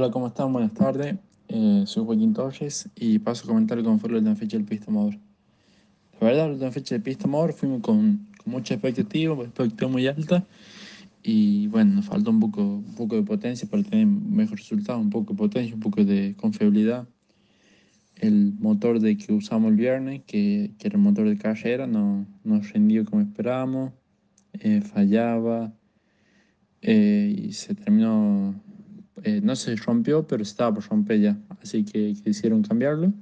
Hola, ¿cómo están? Buenas tardes. Eh, soy Joaquín Torres y paso a comentar cómo fue la última fecha del Pista Motor. La verdad, la última fecha del Pista Motor fuimos con, con mucha expectativa, expectativa muy alta y bueno, nos faltó un poco, un poco de potencia para tener mejor resultado, un poco de potencia, un poco de confiabilidad. El motor de que usamos el viernes, que, que era el motor de carrera, no, no rendió como esperábamos, eh, fallaba eh, y se terminó eh, no se rompió, pero estaba por romper ya, así que quisieron cambiarlo.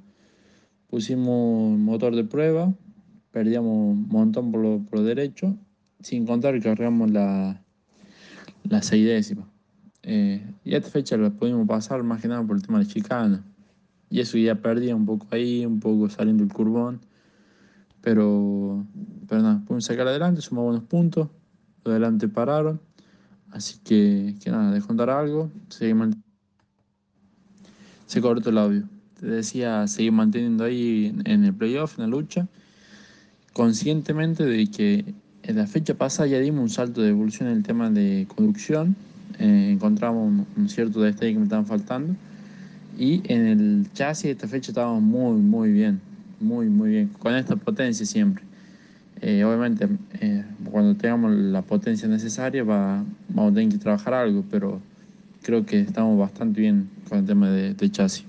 Pusimos motor de prueba, perdíamos un montón por lo, por derecho, sin contar que cargamos la, la seis décima. Eh, y esta fecha la pudimos pasar más que nada por el tema de chicana. Y eso ya perdía un poco ahí, un poco saliendo el curbón. Pero, pero nada, pudimos sacar adelante, sumamos buenos puntos. Adelante pararon. Así que, que nada, de contar algo, se cortó el audio. Te decía, seguir manteniendo ahí en el playoff, en la lucha, conscientemente de que en la fecha pasada ya dimos un salto de evolución en el tema de conducción, eh, encontramos un, cierto detalle que me estaban faltando, y en el chasis de esta fecha estábamos muy, muy bien, muy, muy bien, con esta potencia siempre. Eh, obviamente, eh, cuando tengamos la potencia necesaria, va, vamos a tener que trabajar algo, pero creo que estamos bastante bien con el tema de, de chasis.